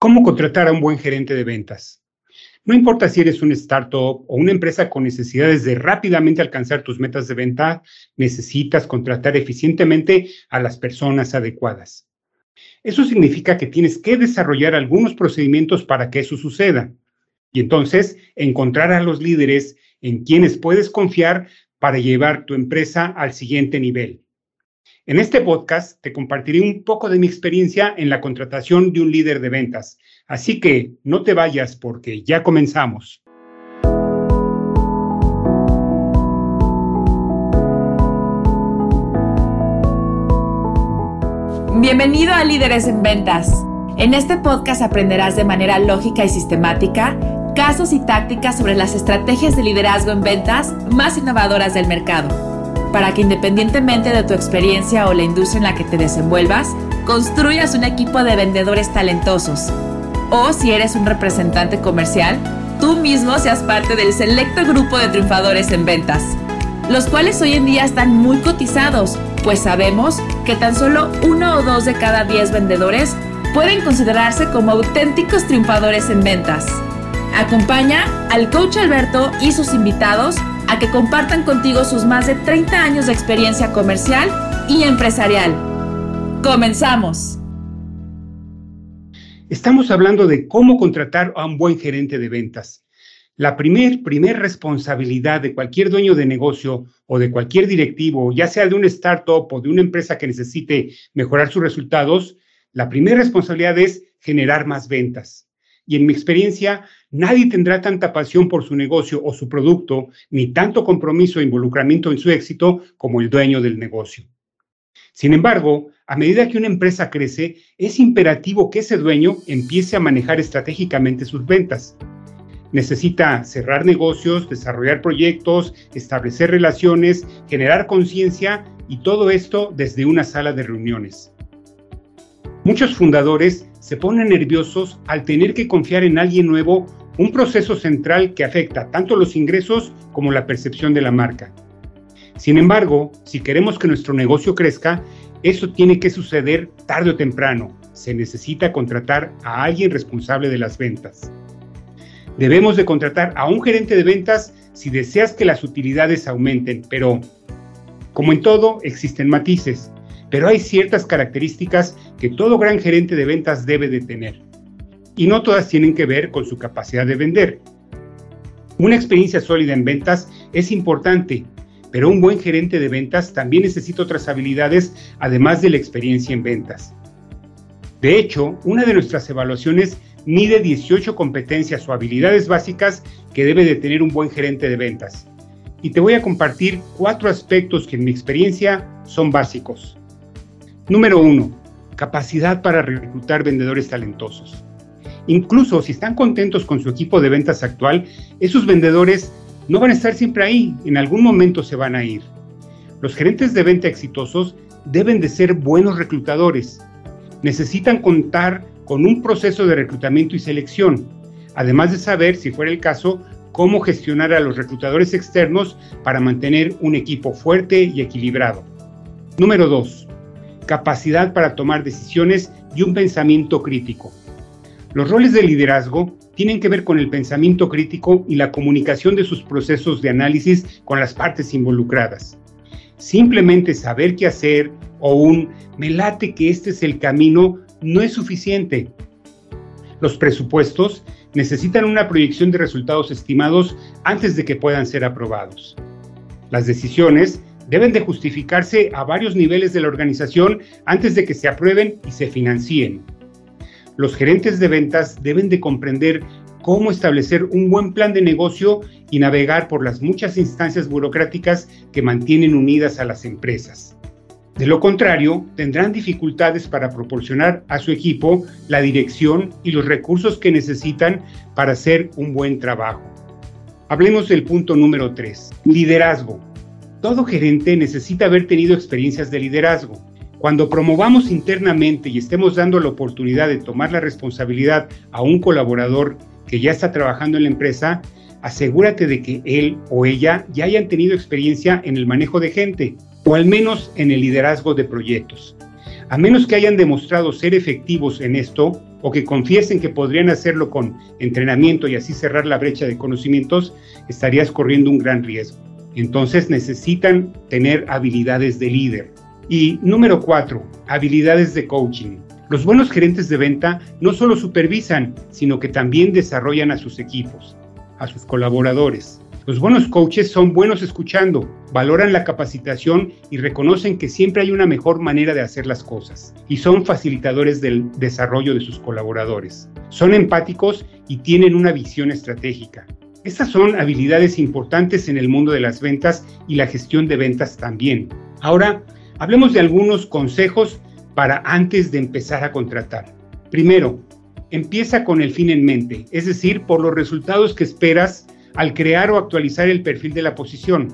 ¿Cómo contratar a un buen gerente de ventas? No importa si eres un startup o una empresa con necesidades de rápidamente alcanzar tus metas de venta, necesitas contratar eficientemente a las personas adecuadas. Eso significa que tienes que desarrollar algunos procedimientos para que eso suceda y entonces encontrar a los líderes en quienes puedes confiar para llevar tu empresa al siguiente nivel. En este podcast te compartiré un poco de mi experiencia en la contratación de un líder de ventas. Así que no te vayas porque ya comenzamos. Bienvenido a Líderes en Ventas. En este podcast aprenderás de manera lógica y sistemática casos y tácticas sobre las estrategias de liderazgo en ventas más innovadoras del mercado para que independientemente de tu experiencia o la industria en la que te desenvuelvas, construyas un equipo de vendedores talentosos. O si eres un representante comercial, tú mismo seas parte del selecto grupo de triunfadores en ventas, los cuales hoy en día están muy cotizados, pues sabemos que tan solo uno o dos de cada diez vendedores pueden considerarse como auténticos triunfadores en ventas. Acompaña al coach Alberto y sus invitados a que compartan contigo sus más de 30 años de experiencia comercial y empresarial. Comenzamos. Estamos hablando de cómo contratar a un buen gerente de ventas. La primer, primer responsabilidad de cualquier dueño de negocio o de cualquier directivo, ya sea de una startup o de una empresa que necesite mejorar sus resultados, la primera responsabilidad es generar más ventas. Y en mi experiencia, nadie tendrá tanta pasión por su negocio o su producto, ni tanto compromiso e involucramiento en su éxito como el dueño del negocio. Sin embargo, a medida que una empresa crece, es imperativo que ese dueño empiece a manejar estratégicamente sus ventas. Necesita cerrar negocios, desarrollar proyectos, establecer relaciones, generar conciencia y todo esto desde una sala de reuniones. Muchos fundadores se ponen nerviosos al tener que confiar en alguien nuevo un proceso central que afecta tanto los ingresos como la percepción de la marca. Sin embargo, si queremos que nuestro negocio crezca, eso tiene que suceder tarde o temprano. Se necesita contratar a alguien responsable de las ventas. Debemos de contratar a un gerente de ventas si deseas que las utilidades aumenten, pero como en todo existen matices pero hay ciertas características que todo gran gerente de ventas debe de tener. Y no todas tienen que ver con su capacidad de vender. Una experiencia sólida en ventas es importante, pero un buen gerente de ventas también necesita otras habilidades además de la experiencia en ventas. De hecho, una de nuestras evaluaciones mide 18 competencias o habilidades básicas que debe de tener un buen gerente de ventas. Y te voy a compartir cuatro aspectos que en mi experiencia son básicos. Número uno, capacidad para reclutar vendedores talentosos. Incluso si están contentos con su equipo de ventas actual, esos vendedores no van a estar siempre ahí, en algún momento se van a ir. Los gerentes de venta exitosos deben de ser buenos reclutadores. Necesitan contar con un proceso de reclutamiento y selección, además de saber, si fuera el caso, cómo gestionar a los reclutadores externos para mantener un equipo fuerte y equilibrado. Número 2 capacidad para tomar decisiones y un pensamiento crítico. Los roles de liderazgo tienen que ver con el pensamiento crítico y la comunicación de sus procesos de análisis con las partes involucradas. Simplemente saber qué hacer o un me late que este es el camino no es suficiente. Los presupuestos necesitan una proyección de resultados estimados antes de que puedan ser aprobados. Las decisiones deben de justificarse a varios niveles de la organización antes de que se aprueben y se financien. Los gerentes de ventas deben de comprender cómo establecer un buen plan de negocio y navegar por las muchas instancias burocráticas que mantienen unidas a las empresas. De lo contrario, tendrán dificultades para proporcionar a su equipo la dirección y los recursos que necesitan para hacer un buen trabajo. Hablemos del punto número 3, liderazgo. Todo gerente necesita haber tenido experiencias de liderazgo. Cuando promovamos internamente y estemos dando la oportunidad de tomar la responsabilidad a un colaborador que ya está trabajando en la empresa, asegúrate de que él o ella ya hayan tenido experiencia en el manejo de gente o al menos en el liderazgo de proyectos. A menos que hayan demostrado ser efectivos en esto o que confiesen que podrían hacerlo con entrenamiento y así cerrar la brecha de conocimientos, estarías corriendo un gran riesgo. Entonces necesitan tener habilidades de líder. Y número cuatro, habilidades de coaching. Los buenos gerentes de venta no solo supervisan, sino que también desarrollan a sus equipos, a sus colaboradores. Los buenos coaches son buenos escuchando, valoran la capacitación y reconocen que siempre hay una mejor manera de hacer las cosas. Y son facilitadores del desarrollo de sus colaboradores. Son empáticos y tienen una visión estratégica. Estas son habilidades importantes en el mundo de las ventas y la gestión de ventas también. Ahora, hablemos de algunos consejos para antes de empezar a contratar. Primero, empieza con el fin en mente, es decir, por los resultados que esperas al crear o actualizar el perfil de la posición.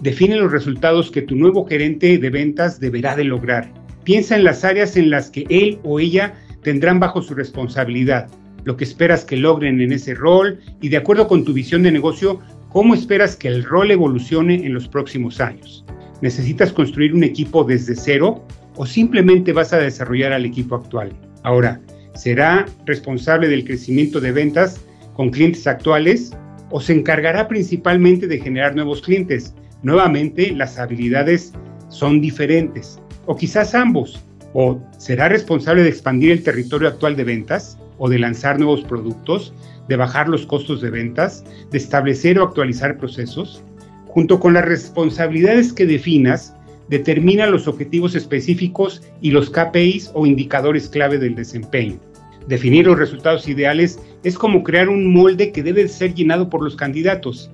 Define los resultados que tu nuevo gerente de ventas deberá de lograr. Piensa en las áreas en las que él o ella tendrán bajo su responsabilidad, lo que esperas que logren en ese rol y de acuerdo con tu visión de negocio, cómo esperas que el rol evolucione en los próximos años. ¿Necesitas construir un equipo desde cero o simplemente vas a desarrollar al equipo actual? Ahora, ¿será responsable del crecimiento de ventas con clientes actuales o se encargará principalmente de generar nuevos clientes. Nuevamente, las habilidades son diferentes, o quizás ambos, o será responsable de expandir el territorio actual de ventas, o de lanzar nuevos productos, de bajar los costos de ventas, de establecer o actualizar procesos. Junto con las responsabilidades que definas, determina los objetivos específicos y los KPIs o indicadores clave del desempeño. Definir los resultados ideales es como crear un molde que debe ser llenado por los candidatos.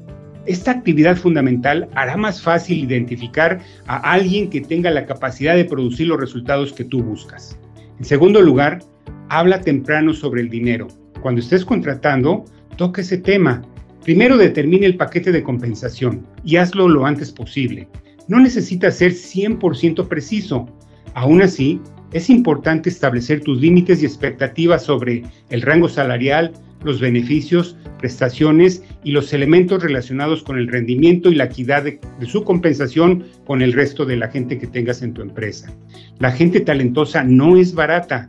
Esta actividad fundamental hará más fácil identificar a alguien que tenga la capacidad de producir los resultados que tú buscas. En segundo lugar, habla temprano sobre el dinero. Cuando estés contratando, toca ese tema. Primero determine el paquete de compensación y hazlo lo antes posible. No necesitas ser 100% preciso. Aún así, es importante establecer tus límites y expectativas sobre el rango salarial, los beneficios, prestaciones y los elementos relacionados con el rendimiento y la equidad de, su compensación con el resto de la gente que tengas en tu empresa. La gente talentosa no es barata.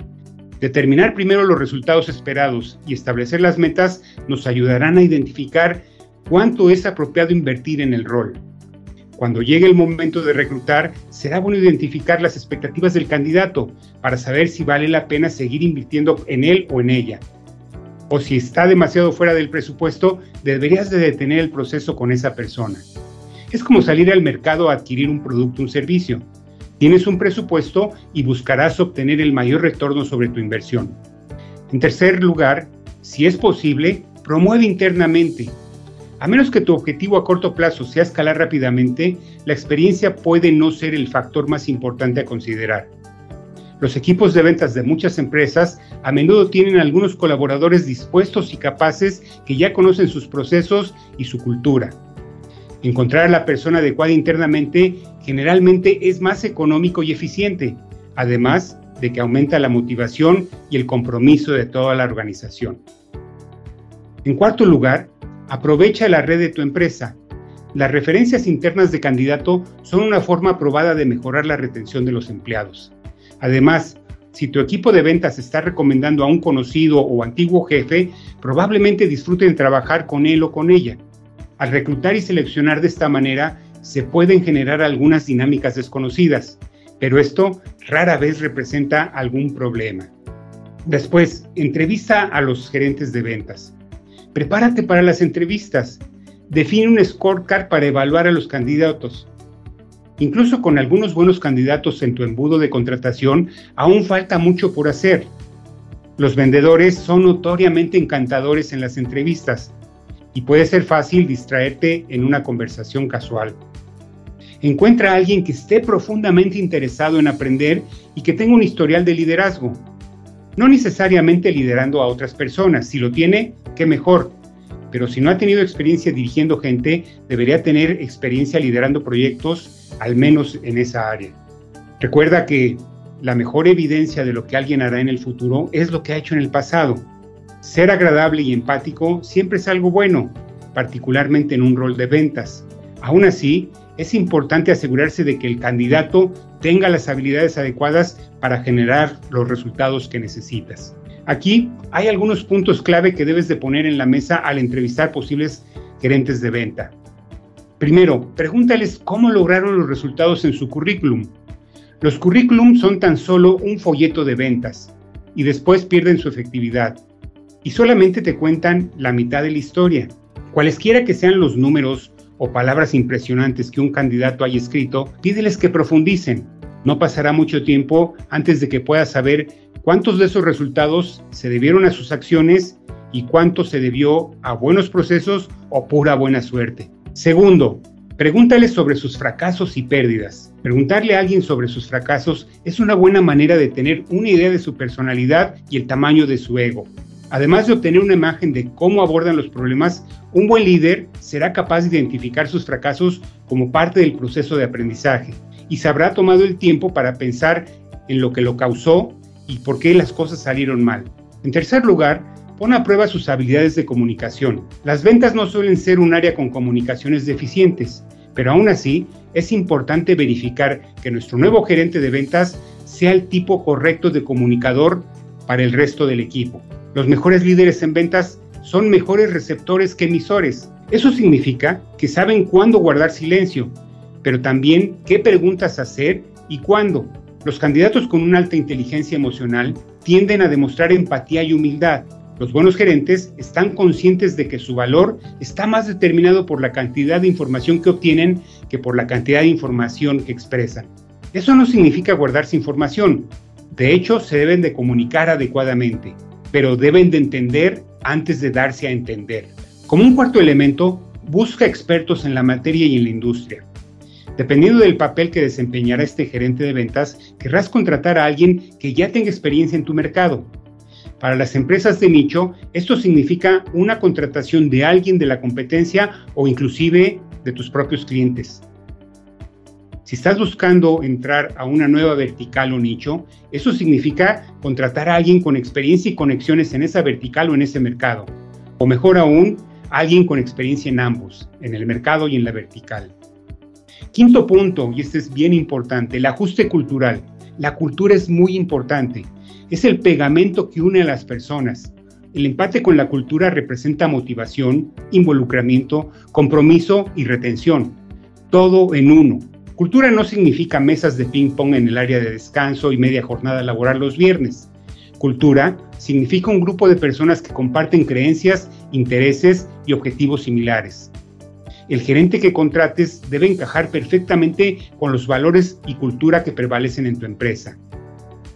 Determinar primero los resultados esperados y establecer las metas nos ayudarán a identificar cuánto es apropiado invertir en el rol. Cuando llegue el momento de reclutar, será bueno identificar las expectativas del candidato para saber si vale la pena seguir invirtiendo en él o en ella. O si está demasiado fuera del presupuesto, deberías de detener el proceso con esa persona. Es como salir al mercado a adquirir un producto o un servicio. Tienes un presupuesto y buscarás obtener el mayor retorno sobre tu inversión. En tercer lugar, si es posible, promueve internamente a menos que tu objetivo a corto plazo sea escalar rápidamente, la experiencia puede no ser el factor más importante a considerar. Los equipos de ventas de muchas empresas a menudo tienen algunos colaboradores dispuestos y capaces que ya conocen sus procesos y su cultura. Encontrar a la persona adecuada internamente generalmente es más económico y eficiente, además de que aumenta la motivación y el compromiso de toda la organización. En cuarto lugar, Aprovecha la red de tu empresa. Las referencias internas de candidato son una forma probada de mejorar la retención de los empleados. Además, si tu equipo de ventas está recomendando a un conocido o antiguo jefe, probablemente disfruten trabajar con él o con ella. Al reclutar y seleccionar de esta manera, se pueden generar algunas dinámicas desconocidas, pero esto rara vez representa algún problema. Después, entrevista a los gerentes de ventas. Prepárate para las entrevistas. Define un scorecard para evaluar a los candidatos. Incluso con algunos buenos candidatos en tu embudo de contratación, aún falta mucho por hacer. Los vendedores son notoriamente encantadores en las entrevistas y puede ser fácil distraerte en una conversación casual. Encuentra a alguien que esté profundamente interesado en aprender y que tenga un historial de liderazgo. No necesariamente liderando a otras personas. Si lo tiene, qué mejor. Pero si no ha tenido experiencia dirigiendo gente, debería tener experiencia liderando proyectos, al menos en esa área. Recuerda que la mejor evidencia de lo que alguien hará en el futuro es lo que ha hecho en el pasado. Ser agradable y empático siempre es algo bueno, particularmente en un rol de ventas. Aún así, es importante asegurarse de que el candidato tenga las habilidades adecuadas para generar los resultados que necesitas. Aquí hay algunos puntos clave que debes de poner en la mesa al entrevistar posibles gerentes de venta. Primero, pregúntales cómo lograron los resultados en su currículum. Los currículums son tan solo un folleto de ventas y después pierden su efectividad y solamente te cuentan la mitad de la historia. Cualesquiera que sean los números o palabras impresionantes que un candidato haya escrito, pídeles que profundicen. No pasará mucho tiempo antes de que puedas saber cuántos de esos resultados se debieron a sus acciones y cuánto se debió a buenos procesos o pura buena suerte. Segundo, pregúntales sobre sus fracasos y pérdidas. Preguntarle a alguien sobre sus fracasos es una buena manera de tener una idea de su personalidad y el tamaño de su ego. Además de obtener una imagen de cómo abordan los problemas, un buen líder será capaz de identificar sus fracasos como parte del proceso de aprendizaje y se habrá tomado el tiempo para pensar en lo que lo causó y por qué las cosas salieron mal. En tercer lugar, pon a prueba sus habilidades de comunicación. Las ventas no suelen ser un área con comunicaciones deficientes, pero aún así es importante verificar que nuestro nuevo gerente de ventas sea el tipo correcto de comunicador para el resto del equipo. Los mejores líderes en ventas son mejores receptores que emisores. Eso significa que saben cuándo guardar silencio, pero también qué preguntas hacer y cuándo. Los candidatos con una alta inteligencia emocional tienden a demostrar empatía y humildad. Los buenos gerentes están conscientes de que su valor está más determinado por la cantidad de información que obtienen que por la cantidad de información que expresan. Eso no significa guardarse información. De hecho, se deben de comunicar adecuadamente pero deben de entender antes de darse a entender. Como un cuarto elemento, busca expertos en la materia y en la industria. Dependiendo del papel que desempeñará este gerente de ventas, querrás contratar a alguien que ya tenga experiencia en tu mercado. Para las empresas de nicho, esto significa una contratación de alguien de la competencia o inclusive de tus propios clientes. Si estás buscando entrar a una nueva vertical o nicho, eso significa contratar a alguien con experiencia y conexiones en esa vertical o en ese mercado. O mejor aún, alguien con experiencia en ambos, en el mercado y en la vertical. Quinto punto, y este es bien importante, el ajuste cultural. La cultura es muy importante. Es el pegamento que une a las personas. El empate con la cultura representa motivación, involucramiento, compromiso y retención. Todo en uno. Cultura no significa mesas de ping-pong en el área de descanso y media jornada laboral los viernes. Cultura significa un grupo de personas que comparten creencias, intereses y objetivos similares. El gerente que contrates debe encajar perfectamente con los valores y cultura que prevalecen en tu empresa.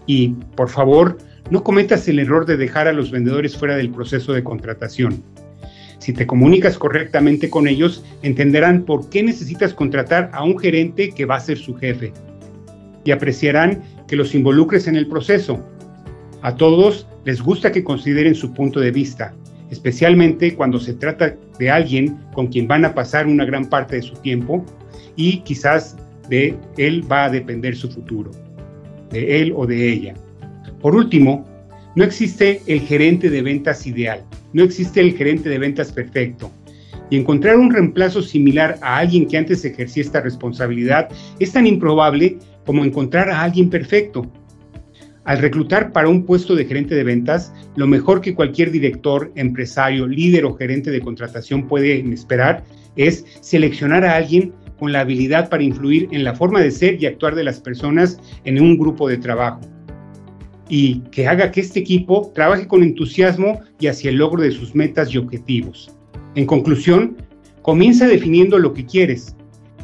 Y, por favor, no cometas el error de dejar a los vendedores fuera del proceso de contratación. Si te comunicas correctamente con ellos, entenderán por qué necesitas contratar a un gerente que va a ser su jefe y apreciarán que los involucres en el proceso. A todos les gusta que consideren su punto de vista, especialmente cuando se trata de alguien con quien van a pasar una gran parte de su tiempo y quizás de él va a depender su futuro, de él o de ella. Por último, no existe el gerente de ventas ideal. No existe el gerente de ventas perfecto. Y encontrar un reemplazo similar a alguien que antes ejercía esta responsabilidad es tan improbable como encontrar a alguien perfecto. Al reclutar para un puesto de gerente de ventas, lo mejor que cualquier director, empresario, líder o gerente de contratación puede esperar es seleccionar a alguien con la habilidad para influir en la forma de ser y actuar de las personas en un grupo de trabajo y que haga que este equipo trabaje con entusiasmo y hacia el logro de sus metas y objetivos. En conclusión, comienza definiendo lo que quieres,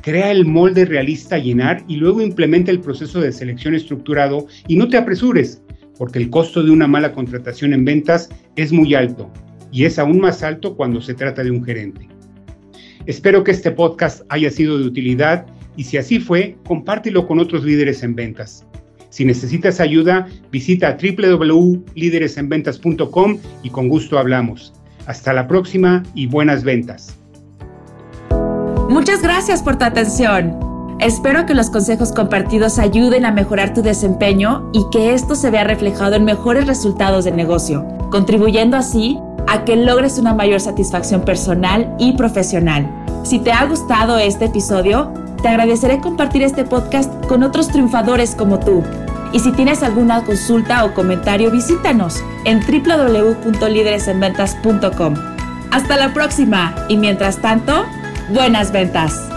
crea el molde realista a llenar y luego implementa el proceso de selección estructurado y no te apresures, porque el costo de una mala contratación en ventas es muy alto y es aún más alto cuando se trata de un gerente. Espero que este podcast haya sido de utilidad y si así fue, compártelo con otros líderes en ventas. Si necesitas ayuda, visita www.lideresenventas.com y con gusto hablamos. Hasta la próxima y buenas ventas. Muchas gracias por tu atención. Espero que los consejos compartidos ayuden a mejorar tu desempeño y que esto se vea reflejado en mejores resultados de negocio, contribuyendo así a que logres una mayor satisfacción personal y profesional. Si te ha gustado este episodio, te agradeceré compartir este podcast con otros triunfadores como tú. Y si tienes alguna consulta o comentario, visítanos en www.lideresenventas.com. Hasta la próxima y mientras tanto, buenas ventas.